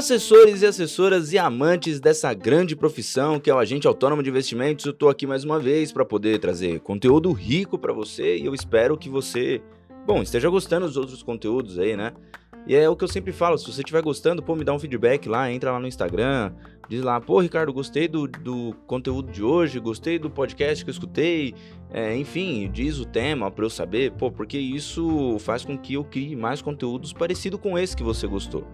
Assessores e assessoras e amantes dessa grande profissão que é o agente autônomo de investimentos, eu tô aqui mais uma vez para poder trazer conteúdo rico para você e eu espero que você, bom, esteja gostando dos outros conteúdos aí, né? E é o que eu sempre falo, se você estiver gostando, pô, me dá um feedback lá, entra lá no Instagram, diz lá, pô, Ricardo, gostei do, do conteúdo de hoje, gostei do podcast que eu escutei, é, enfim, diz o tema para eu saber, pô, porque isso faz com que eu crie mais conteúdos parecido com esse que você gostou.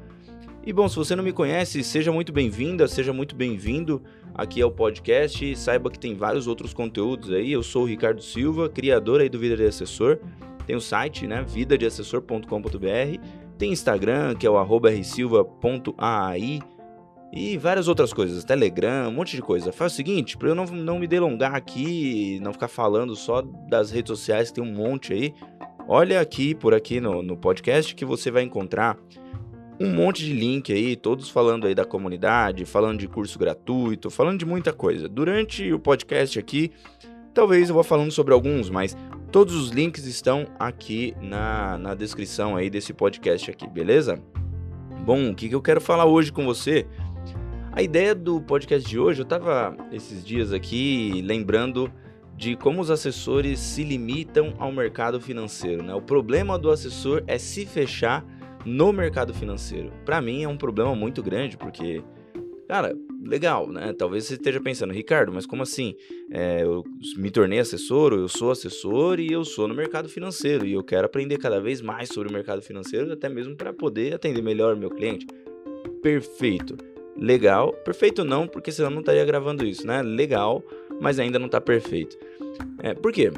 E bom, se você não me conhece, seja muito bem-vinda, seja muito bem-vindo aqui ao podcast. Saiba que tem vários outros conteúdos aí. Eu sou o Ricardo Silva, criador aí do Vida de Assessor. Tem o site, né, vidadeassessor.com.br. Tem Instagram, que é o rsilva.ai. E várias outras coisas, Telegram, um monte de coisa. Faz o seguinte, para eu não, não me delongar aqui, não ficar falando só das redes sociais, tem um monte aí. Olha aqui, por aqui no, no podcast, que você vai encontrar um monte de link aí, todos falando aí da comunidade, falando de curso gratuito, falando de muita coisa. Durante o podcast aqui, talvez eu vá falando sobre alguns, mas todos os links estão aqui na, na descrição aí desse podcast aqui, beleza? Bom, o que, que eu quero falar hoje com você? A ideia do podcast de hoje, eu tava esses dias aqui lembrando de como os assessores se limitam ao mercado financeiro, né? O problema do assessor é se fechar no mercado financeiro. Para mim é um problema muito grande, porque, cara, legal, né? Talvez você esteja pensando, Ricardo, mas como assim? É, eu me tornei assessor, eu sou assessor e eu sou no mercado financeiro e eu quero aprender cada vez mais sobre o mercado financeiro, até mesmo para poder atender melhor o meu cliente. Perfeito. Legal. Perfeito não, porque senão não estaria gravando isso, né? Legal, mas ainda não está perfeito. É, por quê?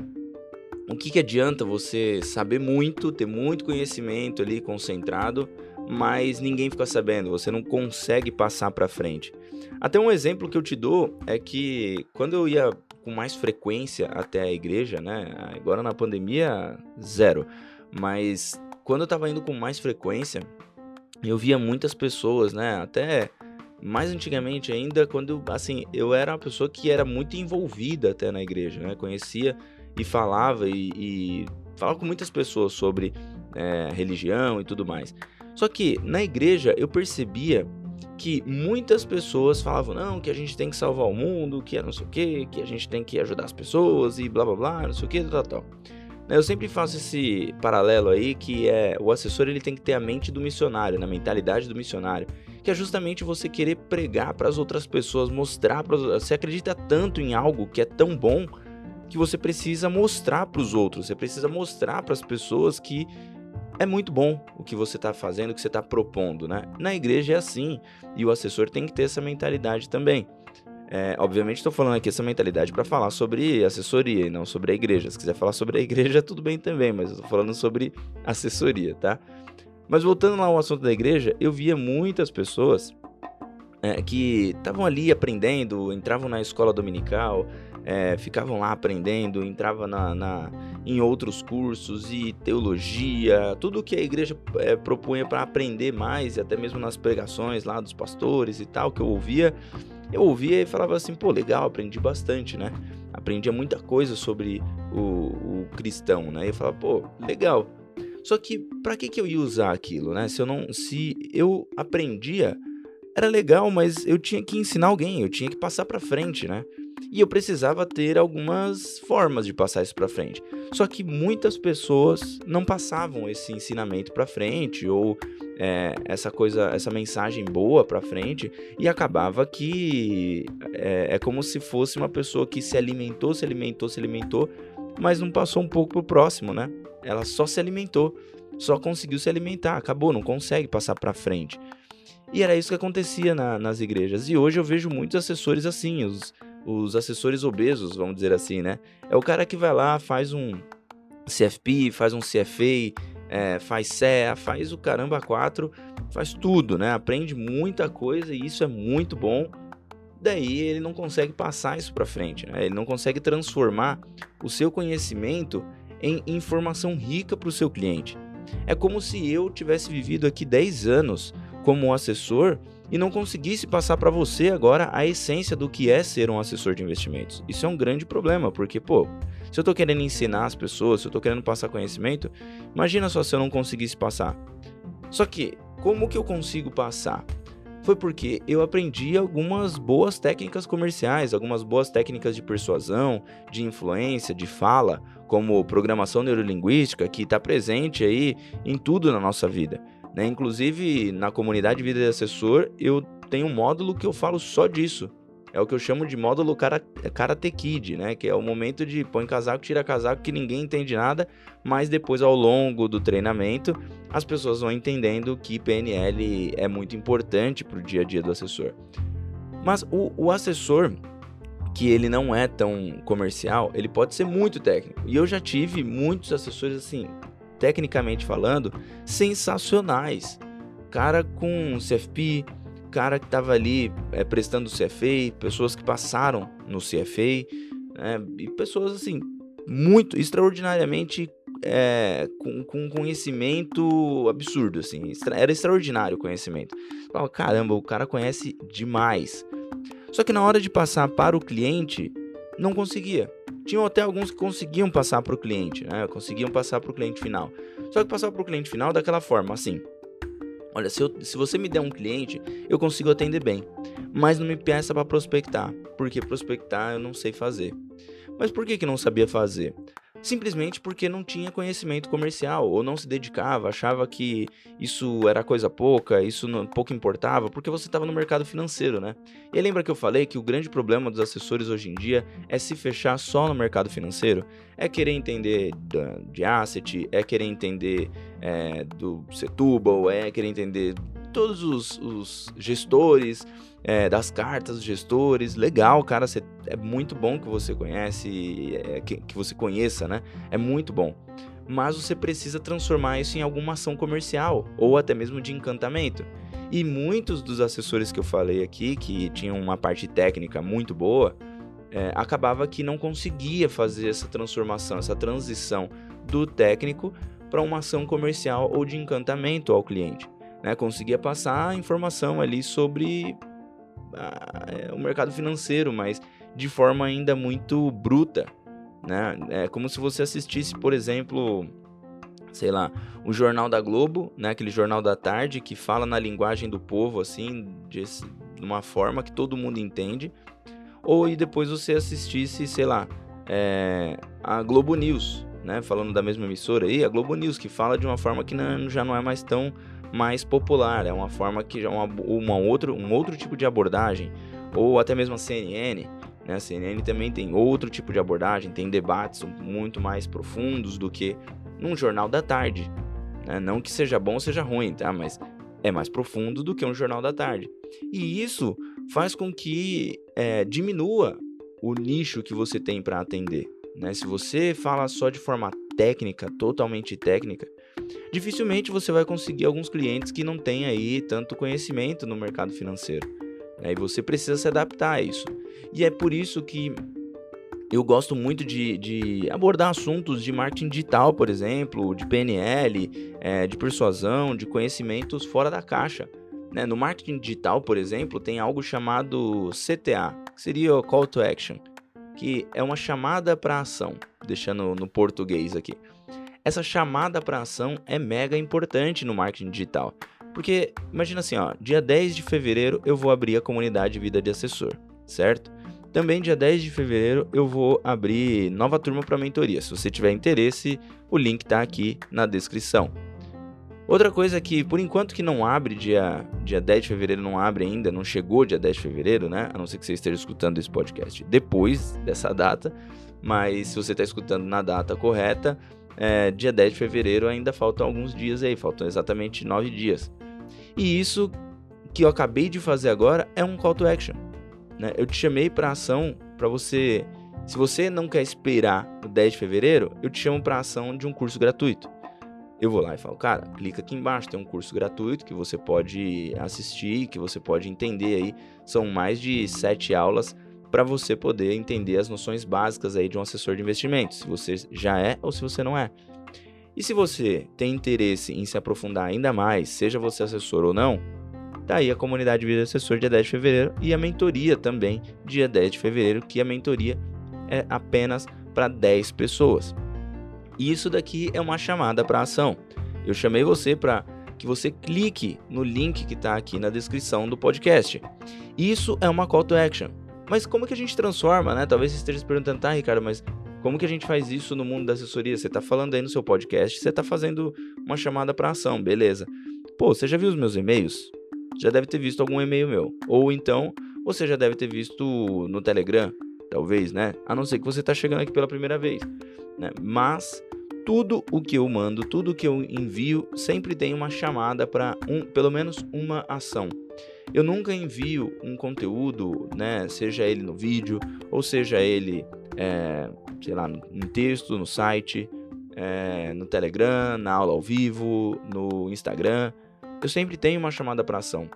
O que, que adianta você saber muito, ter muito conhecimento ali concentrado, mas ninguém fica sabendo, você não consegue passar para frente. Até um exemplo que eu te dou é que quando eu ia com mais frequência até a igreja, né? Agora na pandemia, zero. Mas quando eu estava indo com mais frequência, eu via muitas pessoas, né? Até mais antigamente ainda, quando assim, eu era uma pessoa que era muito envolvida até na igreja, né? Conhecia e falava e, e falava com muitas pessoas sobre é, religião e tudo mais. Só que na igreja eu percebia que muitas pessoas falavam não, que a gente tem que salvar o mundo, que é não sei o que, que a gente tem que ajudar as pessoas e blá blá blá, não sei o que, tal, tal. Eu sempre faço esse paralelo aí que é o assessor ele tem que ter a mente do missionário, na mentalidade do missionário, que é justamente você querer pregar para as outras pessoas, mostrar para você acredita tanto em algo que é tão bom que você precisa mostrar para os outros, você precisa mostrar para as pessoas que é muito bom o que você está fazendo, o que você está propondo, né? Na igreja é assim e o assessor tem que ter essa mentalidade também. É, obviamente estou falando aqui essa mentalidade para falar sobre assessoria e não sobre a igreja. Se quiser falar sobre a igreja, tudo bem também, mas estou falando sobre assessoria, tá? Mas voltando lá ao assunto da igreja, eu via muitas pessoas é, que estavam ali aprendendo, entravam na escola dominical, é, ficavam lá aprendendo, entrava na, na, em outros cursos e teologia, tudo que a igreja é, propunha para aprender mais, e até mesmo nas pregações lá dos pastores e tal, que eu ouvia, eu ouvia e falava assim, pô, legal, aprendi bastante, né? Aprendia muita coisa sobre o, o cristão, né? E eu falava, pô, legal. Só que para que, que eu ia usar aquilo, né? Se eu não, se eu aprendia, era legal, mas eu tinha que ensinar alguém, eu tinha que passar para frente, né? E eu precisava ter algumas formas de passar isso para frente. Só que muitas pessoas não passavam esse ensinamento para frente ou é, essa coisa, essa mensagem boa para frente e acabava que é, é como se fosse uma pessoa que se alimentou, se alimentou, se alimentou, mas não passou um pouco pro próximo, né? Ela só se alimentou, só conseguiu se alimentar, acabou, não consegue passar para frente. E era isso que acontecia na, nas igrejas. E hoje eu vejo muitos assessores assim, os, os assessores obesos, vamos dizer assim, né? É o cara que vai lá, faz um CFP, faz um CFA, é, faz CEA, faz o caramba 4, faz tudo, né? Aprende muita coisa e isso é muito bom. Daí ele não consegue passar isso para frente, né? Ele não consegue transformar o seu conhecimento em informação rica para o seu cliente. É como se eu tivesse vivido aqui 10 anos como assessor e não conseguisse passar para você agora a essência do que é ser um assessor de investimentos. Isso é um grande problema, porque, pô, se eu estou querendo ensinar as pessoas, se eu estou querendo passar conhecimento, imagina só se eu não conseguisse passar. Só que, como que eu consigo passar? foi porque eu aprendi algumas boas técnicas comerciais, algumas boas técnicas de persuasão, de influência, de fala, como programação neurolinguística, que está presente aí em tudo na nossa vida. Né? Inclusive, na comunidade Vida de Assessor, eu tenho um módulo que eu falo só disso. É o que eu chamo de módulo Karate Kid, né? Que é o momento de põe casaco, tira casaco, que ninguém entende nada, mas depois, ao longo do treinamento, as pessoas vão entendendo que PNL é muito importante para o dia a dia do assessor. Mas o, o assessor, que ele não é tão comercial, ele pode ser muito técnico. E eu já tive muitos assessores, assim, tecnicamente falando, sensacionais. Cara com CFP, cara que estava ali é, prestando CFA, pessoas que passaram no CFA, né, e pessoas assim, muito, extraordinariamente é, com, com conhecimento absurdo, assim, era extraordinário o conhecimento. Falava, caramba, o cara conhece demais. Só que na hora de passar para o cliente, não conseguia. Tinham até alguns que conseguiam passar para o cliente, né? Conseguiam passar para o cliente final. Só que passar para o cliente final daquela forma, assim, Olha, se, eu, se você me der um cliente, eu consigo atender bem. Mas não me peça para prospectar, porque prospectar eu não sei fazer. Mas por que, que não sabia fazer? Simplesmente porque não tinha conhecimento comercial ou não se dedicava, achava que isso era coisa pouca, isso não, pouco importava, porque você estava no mercado financeiro, né? E lembra que eu falei que o grande problema dos assessores hoje em dia é se fechar só no mercado financeiro? É querer entender de asset, é querer entender é, do Setúbal, é querer entender todos os, os gestores é, das cartas, gestores. Legal, cara, cê, é muito bom que você conhece, é, que, que você conheça, né? É muito bom. Mas você precisa transformar isso em alguma ação comercial ou até mesmo de encantamento. E muitos dos assessores que eu falei aqui, que tinham uma parte técnica muito boa, é, acabava que não conseguia fazer essa transformação, essa transição do técnico para uma ação comercial ou de encantamento ao cliente né, conseguia passar informação ali sobre a, o mercado financeiro, mas de forma ainda muito bruta, né? É como se você assistisse, por exemplo, sei lá, o Jornal da Globo, né, aquele jornal da tarde que fala na linguagem do povo assim, de, de uma forma que todo mundo entende, ou e depois você assistisse, sei lá, é, a Globo News, né, falando da mesma emissora aí, a Globo News que fala de uma forma que não, já não é mais tão mais popular, é uma forma que é uma, uma outro, um outro tipo de abordagem, ou até mesmo a CNN, né? A CNN também tem outro tipo de abordagem, tem debates muito mais profundos do que num jornal da tarde. Né? Não que seja bom ou seja ruim, tá? Mas é mais profundo do que um jornal da tarde. E isso faz com que é, diminua o nicho que você tem para atender. Né? Se você fala só de forma técnica, totalmente técnica, dificilmente você vai conseguir alguns clientes que não têm aí tanto conhecimento no mercado financeiro. Né? E você precisa se adaptar a isso. E é por isso que eu gosto muito de, de abordar assuntos de marketing digital, por exemplo, de PNL, é, de persuasão, de conhecimentos fora da caixa. Né? No marketing digital, por exemplo, tem algo chamado CTA, que seria o Call to Action, que é uma chamada para ação, deixando no português aqui. Essa chamada para ação é mega importante no marketing digital. Porque imagina assim, ó, dia 10 de fevereiro eu vou abrir a comunidade Vida de Assessor, certo? Também dia 10 de fevereiro eu vou abrir nova turma para mentoria. Se você tiver interesse, o link está aqui na descrição. Outra coisa que, por enquanto que não abre, dia, dia 10 de fevereiro não abre ainda, não chegou dia 10 de fevereiro, né? A não ser que você esteja escutando esse podcast depois dessa data. Mas se você está escutando na data correta, é, dia 10 de fevereiro ainda faltam alguns dias aí, faltam exatamente 9 dias. E isso que eu acabei de fazer agora é um call to action. Né? Eu te chamei para ação para você. Se você não quer esperar o 10 de fevereiro, eu te chamo para ação de um curso gratuito. Eu vou lá e falo, cara, clica aqui embaixo, tem um curso gratuito que você pode assistir, que você pode entender aí. São mais de sete aulas para você poder entender as noções básicas aí de um assessor de investimentos, se você já é ou se você não é. E se você tem interesse em se aprofundar ainda mais, seja você assessor ou não, tá aí a comunidade Vida Assessor dia 10 de fevereiro e a mentoria também dia 10 de fevereiro, que a mentoria é apenas para 10 pessoas. E isso daqui é uma chamada para ação. Eu chamei você para que você clique no link que está aqui na descrição do podcast. Isso é uma call to action. Mas como que a gente transforma, né? Talvez você esteja se perguntando, tá, Ricardo, mas como que a gente faz isso no mundo da assessoria? Você está falando aí no seu podcast, você está fazendo uma chamada para ação, beleza. Pô, você já viu os meus e-mails? Já deve ter visto algum e-mail meu. Ou então, você já deve ter visto no Telegram, talvez, né? A não ser que você está chegando aqui pela primeira vez. Né? Mas tudo o que eu mando, tudo o que eu envio, sempre tem uma chamada para um, pelo menos uma ação. Eu nunca envio um conteúdo, né, seja ele no vídeo ou seja ele é, sei lá, em texto, no site, é, no Telegram, na aula ao vivo, no Instagram. Eu sempre tenho uma chamada para ação.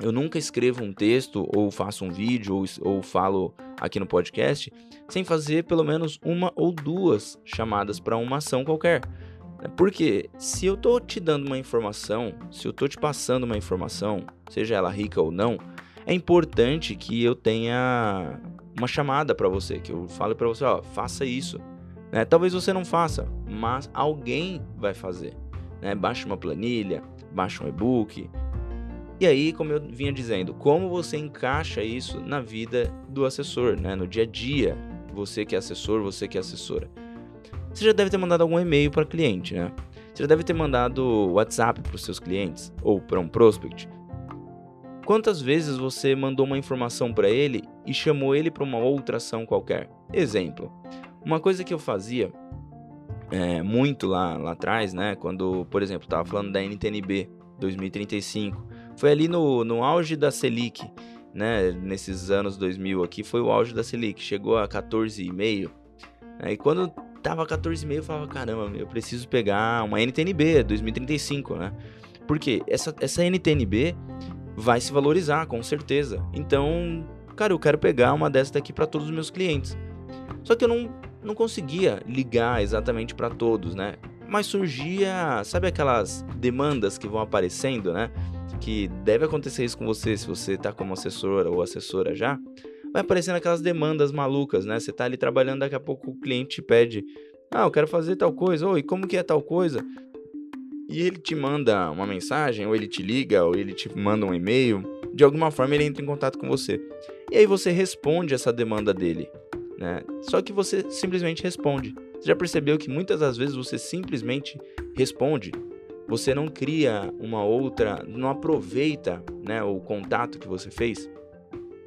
Eu nunca escrevo um texto ou faço um vídeo ou, ou falo aqui no podcast sem fazer pelo menos uma ou duas chamadas para uma ação qualquer. Porque se eu tô te dando uma informação, se eu tô te passando uma informação, seja ela rica ou não, é importante que eu tenha uma chamada para você, que eu falo para você, ó, faça isso. Né? Talvez você não faça, mas alguém vai fazer. Né? Baixe uma planilha, baixe um e-book. E aí, como eu vinha dizendo, como você encaixa isso na vida do assessor, né? no dia a dia, você que é assessor, você que é assessora. Você já deve ter mandado algum e-mail para cliente, né? Você já deve ter mandado WhatsApp para os seus clientes ou para um prospect. Quantas vezes você mandou uma informação para ele e chamou ele para uma outra ação qualquer? Exemplo: uma coisa que eu fazia é, muito lá, lá atrás, né? Quando, por exemplo, estava falando da NTNB 2035, foi ali no, no auge da Selic, né? Nesses anos 2000 aqui, foi o auge da Selic, chegou a 14,5. Né? E quando tava 14,5, eu falava: caramba, eu preciso pegar uma NTNB 2035, né? Porque essa, essa NTNB vai se valorizar, com certeza. Então, cara, eu quero pegar uma dessa daqui para todos os meus clientes. Só que eu não, não conseguia ligar exatamente para todos, né? Mas surgia, sabe aquelas demandas que vão aparecendo, né? Que deve acontecer isso com você se você tá como assessora ou assessora já. Vai aparecendo aquelas demandas malucas, né? Você tá ali trabalhando, daqui a pouco o cliente te pede: Ah, eu quero fazer tal coisa. Oi, como que é tal coisa? e ele te manda uma mensagem, ou ele te liga, ou ele te manda um e-mail, de alguma forma ele entra em contato com você. E aí você responde essa demanda dele, né? Só que você simplesmente responde. Você já percebeu que muitas das vezes você simplesmente responde? Você não cria uma outra, não aproveita, né, o contato que você fez?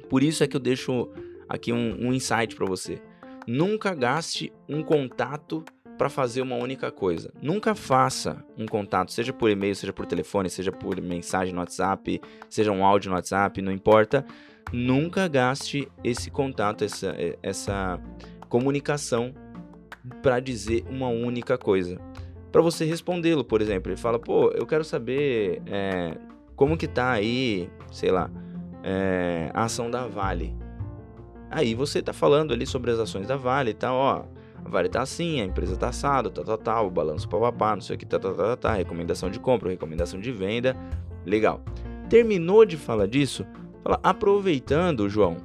Por isso é que eu deixo aqui um, um insight para você. Nunca gaste um contato para fazer uma única coisa. Nunca faça um contato, seja por e-mail, seja por telefone, seja por mensagem no WhatsApp, seja um áudio no WhatsApp, não importa. Nunca gaste esse contato, essa, essa comunicação para dizer uma única coisa. Para você respondê-lo, por exemplo, ele fala: pô, eu quero saber é, como que tá aí, sei lá, é, a ação da Vale. Aí você tá falando ali sobre as ações da Vale e tal, ó a Vale tá assim, a empresa tá assada, tal, tal, tal, o balanço papapá, não sei o que, tal, tal, tal, tal, recomendação de compra, recomendação de venda, legal. Terminou de falar disso, fala, aproveitando, João,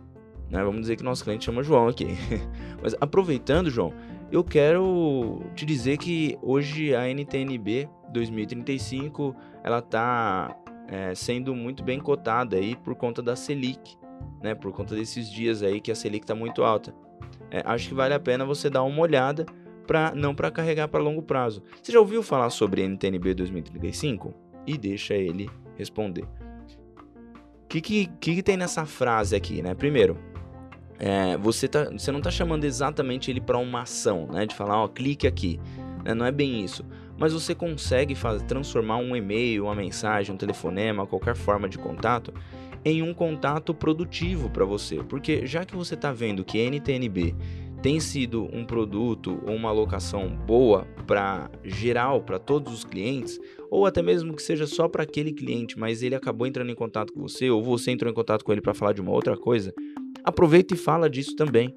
né, vamos dizer que nosso cliente chama João aqui, mas aproveitando, João, eu quero te dizer que hoje a NTNB 2035, ela tá é, sendo muito bem cotada aí por conta da Selic, né, por conta desses dias aí que a Selic está muito alta é, acho que vale a pena você dar uma olhada para não para carregar para longo prazo. Você já ouviu falar sobre NTNB 2035? E deixa ele responder. O que, que, que, tem nessa frase aqui, né? Primeiro, é, você, tá, você não está chamando exatamente ele para uma ação, né? De falar, ó, clique aqui. Né? Não é bem isso. Mas você consegue fazer, transformar um e-mail, uma mensagem, um telefonema, qualquer forma de contato em um contato produtivo para você, porque já que você está vendo que NTNB tem sido um produto ou uma alocação boa para geral, para todos os clientes, ou até mesmo que seja só para aquele cliente, mas ele acabou entrando em contato com você, ou você entrou em contato com ele para falar de uma outra coisa, aproveita e fala disso também.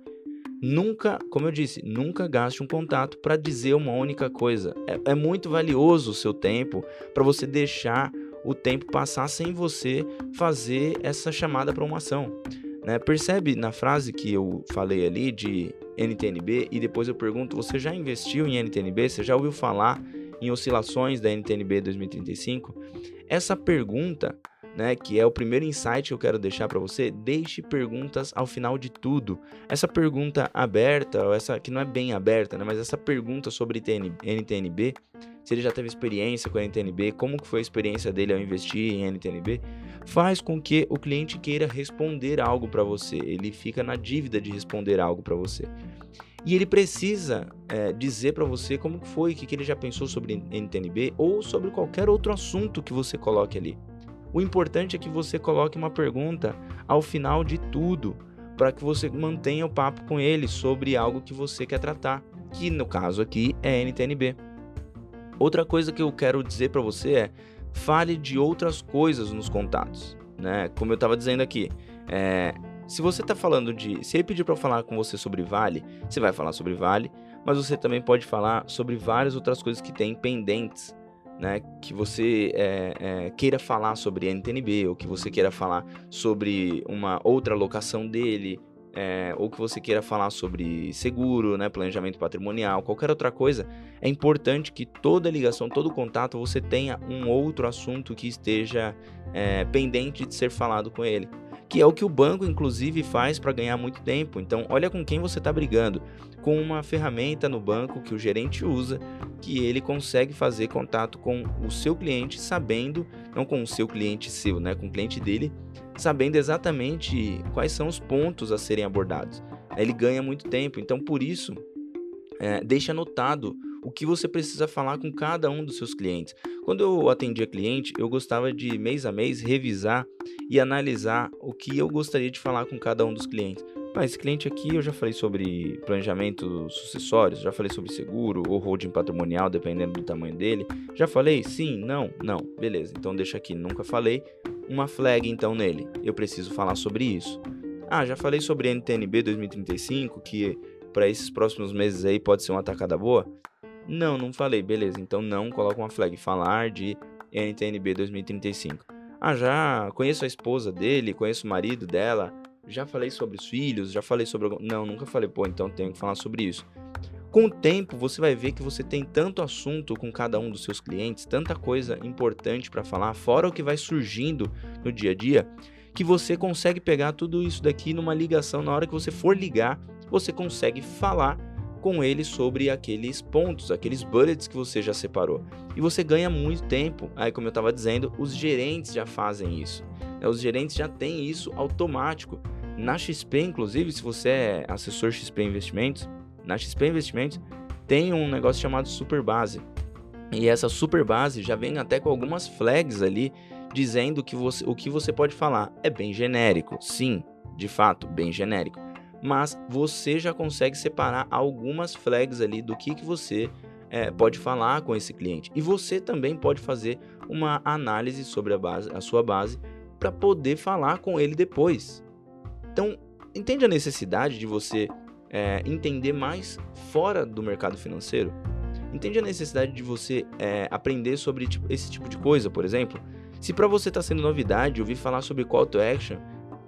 Nunca, como eu disse, nunca gaste um contato para dizer uma única coisa. É, é muito valioso o seu tempo para você deixar o tempo passar sem você fazer essa chamada para uma ação. Né? Percebe na frase que eu falei ali de NTNB e depois eu pergunto: você já investiu em NTNB? Você já ouviu falar em oscilações da NTNB 2035, essa pergunta né, que é o primeiro insight que eu quero deixar para você, deixe perguntas ao final de tudo. Essa pergunta aberta, ou essa que não é bem aberta, né, mas essa pergunta sobre NTNB, se ele já teve experiência com a NTNB, como que foi a experiência dele ao investir em NTNB, faz com que o cliente queira responder algo para você. Ele fica na dívida de responder algo para você. E ele precisa é, dizer para você como foi, o que, que ele já pensou sobre NTNB ou sobre qualquer outro assunto que você coloque ali. O importante é que você coloque uma pergunta ao final de tudo, para que você mantenha o papo com ele sobre algo que você quer tratar, que no caso aqui é NTNB. Outra coisa que eu quero dizer para você é fale de outras coisas nos contatos, né? Como eu estava dizendo aqui, é, se você está falando de, se ele pedir para falar com você sobre Vale, você vai falar sobre Vale, mas você também pode falar sobre várias outras coisas que tem pendentes né, que você é, é, queira falar sobre NTNB, ou que você queira falar sobre uma outra locação dele, é, ou que você queira falar sobre seguro, né, planejamento patrimonial, qualquer outra coisa, é importante que toda ligação, todo contato, você tenha um outro assunto que esteja pendente de ser falado com ele que é o que o banco inclusive faz para ganhar muito tempo. Então, olha com quem você está brigando. Com uma ferramenta no banco que o gerente usa, que ele consegue fazer contato com o seu cliente, sabendo, não com o seu cliente seu, né, com o cliente dele, sabendo exatamente quais são os pontos a serem abordados. Ele ganha muito tempo. Então, por isso, é, deixe anotado o que você precisa falar com cada um dos seus clientes. Quando eu atendia cliente, eu gostava de mês a mês revisar e analisar o que eu gostaria de falar com cada um dos clientes. Ah, esse cliente aqui eu já falei sobre planejamento sucessório, já falei sobre seguro ou holding patrimonial, dependendo do tamanho dele. Já falei? Sim, não, não. Beleza, então deixa aqui, nunca falei. Uma flag então nele. Eu preciso falar sobre isso. Ah, já falei sobre NTNB 2035, que para esses próximos meses aí pode ser uma atacada boa. Não, não falei. Beleza, então não coloca uma flag. Falar de NTNB 2035. Ah, já conheço a esposa dele, conheço o marido dela, já falei sobre os filhos, já falei sobre. Não, nunca falei, pô, então tenho que falar sobre isso. Com o tempo, você vai ver que você tem tanto assunto com cada um dos seus clientes, tanta coisa importante para falar, fora o que vai surgindo no dia a dia, que você consegue pegar tudo isso daqui numa ligação. Na hora que você for ligar, você consegue falar com ele sobre aqueles pontos, aqueles bullets que você já separou. E você ganha muito tempo. Aí, como eu estava dizendo, os gerentes já fazem isso. Né? Os gerentes já têm isso automático. Na XP, inclusive, se você é assessor XP Investimentos, na XP Investimentos tem um negócio chamado Super Base. E essa Super Base já vem até com algumas flags ali dizendo que você, o que você pode falar. É bem genérico, sim, de fato, bem genérico mas você já consegue separar algumas flags ali do que, que você é, pode falar com esse cliente. E você também pode fazer uma análise sobre a, base, a sua base para poder falar com ele depois. Então, entende a necessidade de você é, entender mais fora do mercado financeiro? Entende a necessidade de você é, aprender sobre tipo, esse tipo de coisa, por exemplo? Se para você está sendo novidade ouvir falar sobre call to action,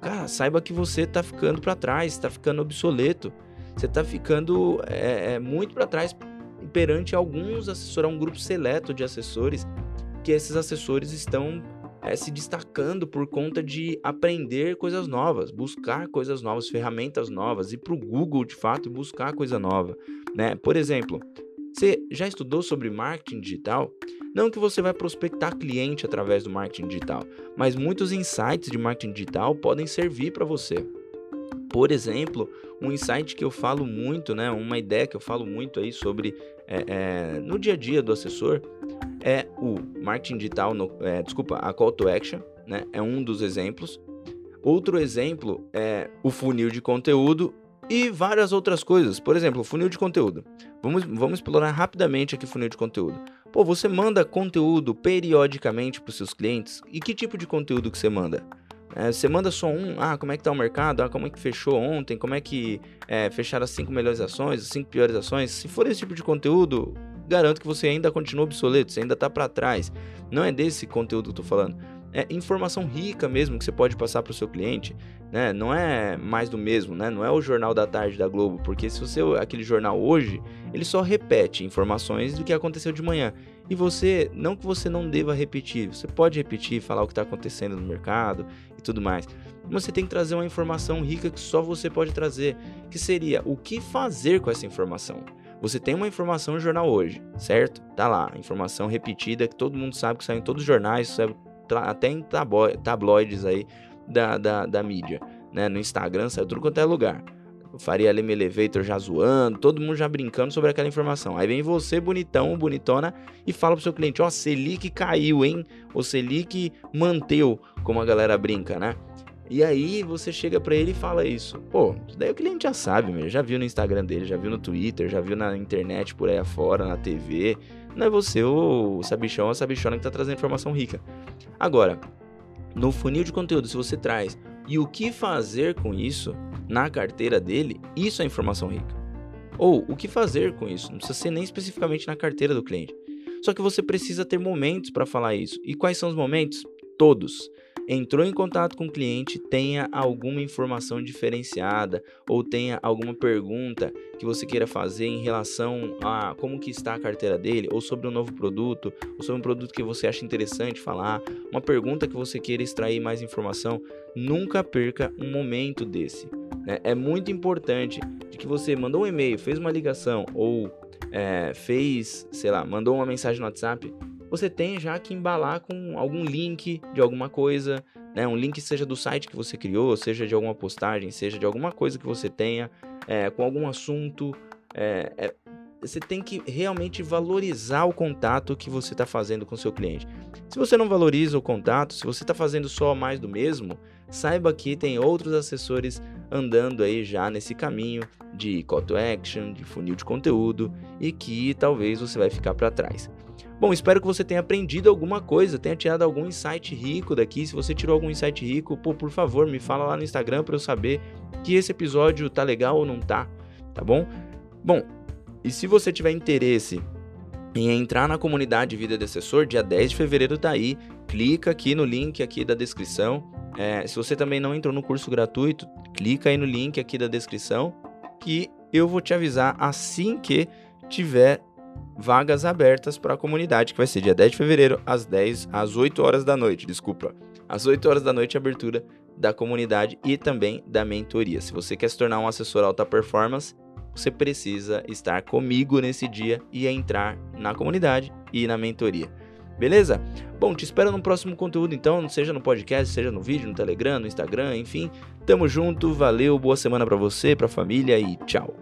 cara, saiba que você está ficando para trás, está ficando obsoleto, você está ficando é, é, muito para trás perante alguns assessores, um grupo seleto de assessores, que esses assessores estão é, se destacando por conta de aprender coisas novas, buscar coisas novas, ferramentas novas, ir para o Google de fato buscar coisa nova. Né? Por exemplo, você já estudou sobre marketing digital? Não que você vai prospectar cliente através do marketing digital, mas muitos insights de marketing digital podem servir para você. Por exemplo, um insight que eu falo muito, né, uma ideia que eu falo muito aí sobre é, é, no dia a dia do assessor é o marketing digital, no, é, desculpa, a call to action, né, é um dos exemplos. Outro exemplo é o funil de conteúdo e várias outras coisas. Por exemplo, funil de conteúdo. Vamos, vamos explorar rapidamente aqui funil de conteúdo. Pô, você manda conteúdo periodicamente para os seus clientes? E que tipo de conteúdo que você manda? É, você manda só um, ah, como é que tá o mercado? Ah, como é que fechou ontem? Como é que é, fecharam as cinco melhores ações, as cinco piores ações? Se for esse tipo de conteúdo, garanto que você ainda continua obsoleto, você ainda tá para trás. Não é desse conteúdo que eu tô falando é, informação rica mesmo que você pode passar para o seu cliente, né? Não é mais do mesmo, né? Não é o jornal da tarde da Globo, porque se você aquele jornal hoje, ele só repete informações do que aconteceu de manhã. E você, não que você não deva repetir, você pode repetir, falar o que está acontecendo no mercado e tudo mais. Você tem que trazer uma informação rica que só você pode trazer, que seria o que fazer com essa informação. Você tem uma informação no jornal hoje, certo? Tá lá, informação repetida que todo mundo sabe que sai em todos os jornais, saiu até em tabloides aí da, da, da mídia, né? No Instagram, saiu tudo quanto é lugar. O Faria Lima Elevator já zoando, todo mundo já brincando sobre aquela informação. Aí vem você, bonitão, bonitona, e fala pro seu cliente: Ó, oh, Selic caiu, hein? O Selic manteu, como a galera brinca, né? E aí você chega para ele e fala isso. Pô, daí o cliente já sabe, meu. Já viu no Instagram dele, já viu no Twitter, já viu na internet por aí afora, na TV. Não é você o sabichão ou a sabichona que tá trazendo informação rica. Agora, no funil de conteúdo, se você traz e o que fazer com isso na carteira dele, isso é informação rica. Ou o que fazer com isso, não precisa ser nem especificamente na carteira do cliente. Só que você precisa ter momentos para falar isso. E quais são os momentos? Todos entrou em contato com o cliente, tenha alguma informação diferenciada ou tenha alguma pergunta que você queira fazer em relação a como que está a carteira dele, ou sobre um novo produto, ou sobre um produto que você acha interessante falar, uma pergunta que você queira extrair mais informação, nunca perca um momento desse. Né? É muito importante de que você mandou um e-mail, fez uma ligação ou é, fez, sei lá, mandou uma mensagem no WhatsApp, você tem já que embalar com algum link de alguma coisa, né? Um link seja do site que você criou, seja de alguma postagem, seja de alguma coisa que você tenha, é, com algum assunto. É, é, você tem que realmente valorizar o contato que você está fazendo com o seu cliente. Se você não valoriza o contato, se você está fazendo só mais do mesmo, saiba que tem outros assessores andando aí já nesse caminho de call to action, de funil de conteúdo e que talvez você vai ficar para trás. Bom, espero que você tenha aprendido alguma coisa, tenha tirado algum insight rico daqui. Se você tirou algum insight rico, pô, por favor, me fala lá no Instagram para eu saber que esse episódio tá legal ou não tá, tá bom? Bom, e se você tiver interesse em entrar na comunidade Vida de Assessor, dia 10 de fevereiro tá aí, clica aqui no link aqui da descrição. É, se você também não entrou no curso gratuito, clica aí no link aqui da descrição que eu vou te avisar assim que tiver vagas abertas para a comunidade, que vai ser dia 10 de fevereiro, às 10, às 8 horas da noite, desculpa. Às 8 horas da noite, abertura da comunidade e também da mentoria. Se você quer se tornar um assessor alta performance, você precisa estar comigo nesse dia e entrar na comunidade e na mentoria. Beleza? Bom, te espero no próximo conteúdo então, seja no podcast, seja no vídeo, no Telegram, no Instagram, enfim. Tamo junto, valeu, boa semana para você, pra família e tchau.